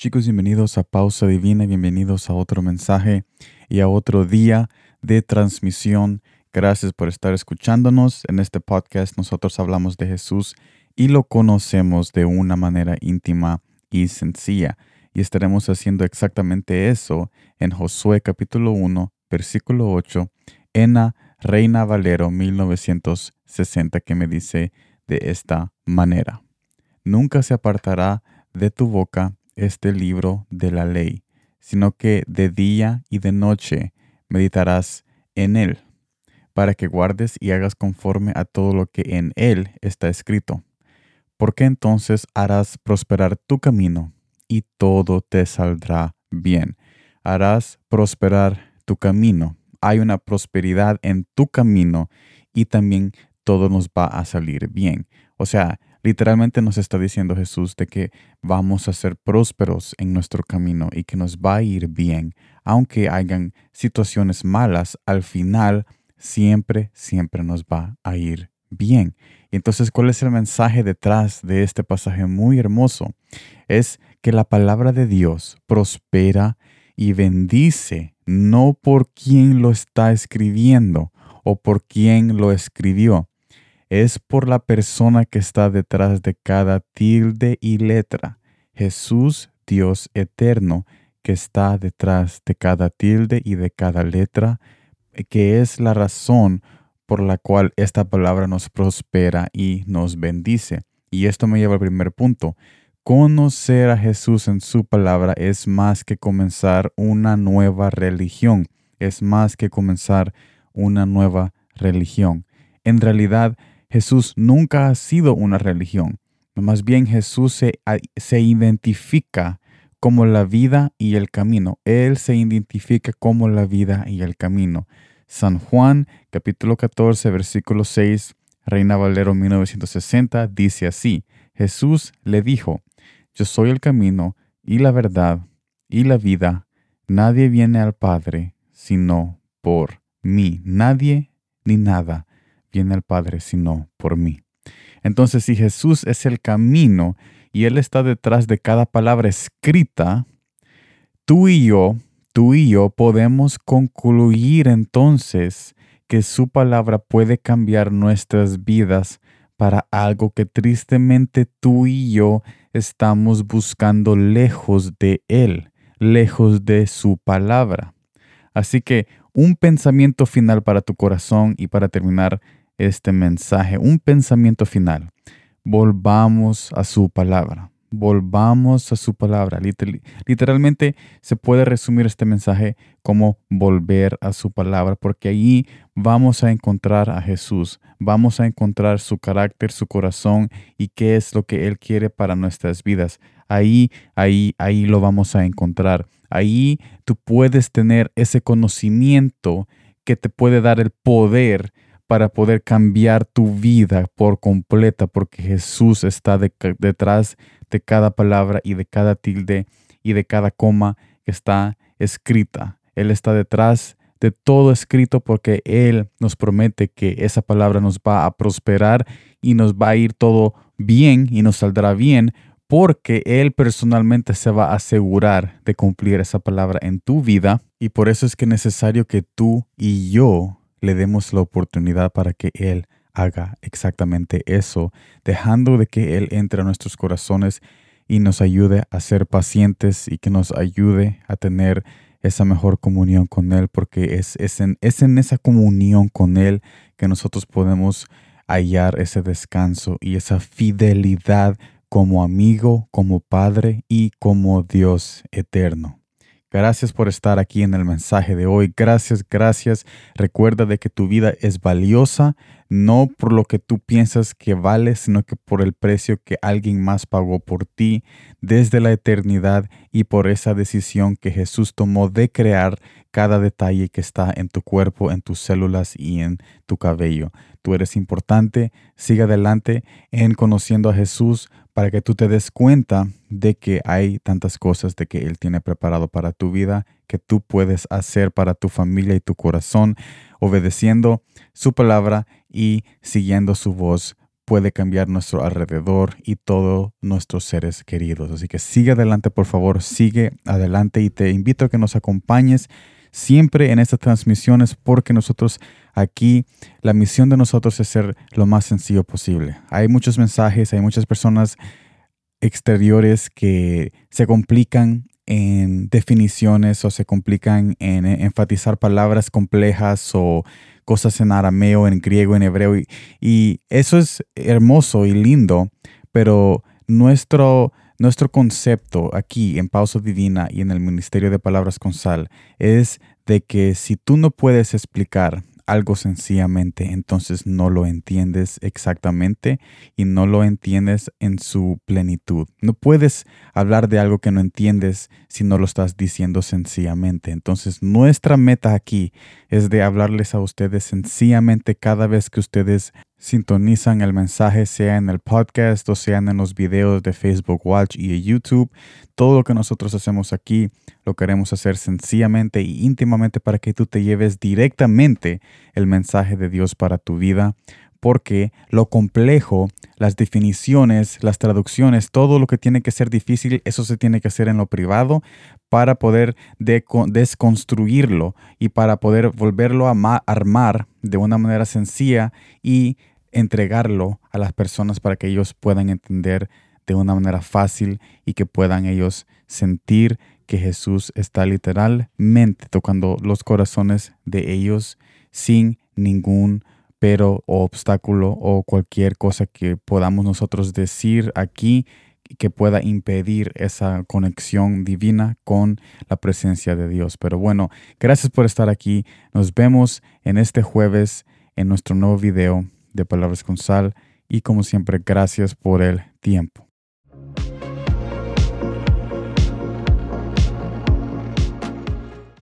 Chicos, bienvenidos a Pausa Divina, bienvenidos a otro mensaje y a otro día de transmisión. Gracias por estar escuchándonos. En este podcast nosotros hablamos de Jesús y lo conocemos de una manera íntima y sencilla. Y estaremos haciendo exactamente eso en Josué capítulo 1, versículo 8, en la Reina Valero 1960, que me dice de esta manera. Nunca se apartará de tu boca este libro de la ley, sino que de día y de noche meditarás en él, para que guardes y hagas conforme a todo lo que en él está escrito. Porque entonces harás prosperar tu camino y todo te saldrá bien. Harás prosperar tu camino. Hay una prosperidad en tu camino y también todo nos va a salir bien. O sea, Literalmente nos está diciendo Jesús de que vamos a ser prósperos en nuestro camino y que nos va a ir bien, aunque hayan situaciones malas, al final siempre, siempre nos va a ir bien. entonces, ¿cuál es el mensaje detrás de este pasaje muy hermoso? Es que la palabra de Dios prospera y bendice, no por quien lo está escribiendo o por quien lo escribió, es por la persona que está detrás de cada tilde y letra. Jesús, Dios eterno, que está detrás de cada tilde y de cada letra, que es la razón por la cual esta palabra nos prospera y nos bendice. Y esto me lleva al primer punto. Conocer a Jesús en su palabra es más que comenzar una nueva religión, es más que comenzar una nueva religión. En realidad, Jesús nunca ha sido una religión. Más bien Jesús se, se identifica como la vida y el camino. Él se identifica como la vida y el camino. San Juan, capítulo 14, versículo 6, Reina Valero 1960, dice así, Jesús le dijo, Yo soy el camino y la verdad y la vida. Nadie viene al Padre sino por mí. Nadie ni nada viene al Padre sino por mí. Entonces, si Jesús es el camino y Él está detrás de cada palabra escrita, tú y yo, tú y yo podemos concluir entonces que su palabra puede cambiar nuestras vidas para algo que tristemente tú y yo estamos buscando lejos de Él, lejos de su palabra. Así que un pensamiento final para tu corazón y para terminar este mensaje, un pensamiento final. Volvamos a su palabra. Volvamos a su palabra. literalmente se puede resumir este mensaje como volver a su palabra, porque allí vamos a encontrar a Jesús, vamos a encontrar su carácter, su corazón y qué es lo que Él quiere para nuestras vidas. Ahí, ahí, ahí lo vamos a encontrar. Ahí tú puedes tener ese conocimiento que te puede dar el poder para poder cambiar tu vida por completa, porque Jesús está detrás de cada palabra y de cada tilde y de cada coma que está escrita. Él está detrás de todo escrito porque Él nos promete que esa palabra nos va a prosperar y nos va a ir todo bien y nos saldrá bien porque Él personalmente se va a asegurar de cumplir esa palabra en tu vida y por eso es que es necesario que tú y yo le demos la oportunidad para que Él haga exactamente eso, dejando de que Él entre a nuestros corazones y nos ayude a ser pacientes y que nos ayude a tener esa mejor comunión con Él, porque es, es, en, es en esa comunión con Él que nosotros podemos hallar ese descanso y esa fidelidad como amigo, como Padre y como Dios eterno. Gracias por estar aquí en el mensaje de hoy. Gracias, gracias. Recuerda de que tu vida es valiosa, no por lo que tú piensas que vale, sino que por el precio que alguien más pagó por ti desde la eternidad y por esa decisión que Jesús tomó de crear cada detalle que está en tu cuerpo, en tus células y en tu cabello. Tú eres importante. Sigue adelante en conociendo a Jesús para que tú te des cuenta de que hay tantas cosas de que Él tiene preparado para tu vida, que tú puedes hacer para tu familia y tu corazón, obedeciendo su palabra y siguiendo su voz puede cambiar nuestro alrededor y todos nuestros seres queridos. Así que sigue adelante, por favor, sigue adelante y te invito a que nos acompañes siempre en estas transmisiones porque nosotros aquí, la misión de nosotros es ser lo más sencillo posible. Hay muchos mensajes, hay muchas personas exteriores que se complican en definiciones o se complican en enfatizar palabras complejas o cosas en arameo, en griego, en hebreo. Y, eso es hermoso y lindo, pero nuestro, nuestro concepto aquí en Pausa Divina y en el Ministerio de Palabras con Sal es de que si tú no puedes explicar algo sencillamente, entonces no lo entiendes exactamente y no lo entiendes en su plenitud. No puedes hablar de algo que no entiendes si no lo estás diciendo sencillamente. Entonces nuestra meta aquí es de hablarles a ustedes sencillamente cada vez que ustedes sintonizan el mensaje, sea en el podcast o sean en los videos de Facebook Watch y YouTube. Todo lo que nosotros hacemos aquí lo queremos hacer sencillamente y íntimamente para que tú te lleves directamente el mensaje de Dios para tu vida, porque lo complejo, las definiciones, las traducciones, todo lo que tiene que ser difícil, eso se tiene que hacer en lo privado para poder desconstruirlo y para poder volverlo a armar de una manera sencilla y entregarlo a las personas para que ellos puedan entender de una manera fácil y que puedan ellos sentir que Jesús está literalmente tocando los corazones de ellos sin ningún pero o obstáculo o cualquier cosa que podamos nosotros decir aquí que pueda impedir esa conexión divina con la presencia de Dios. Pero bueno, gracias por estar aquí. Nos vemos en este jueves en nuestro nuevo video de Palabras con Sal y como siempre, gracias por el tiempo.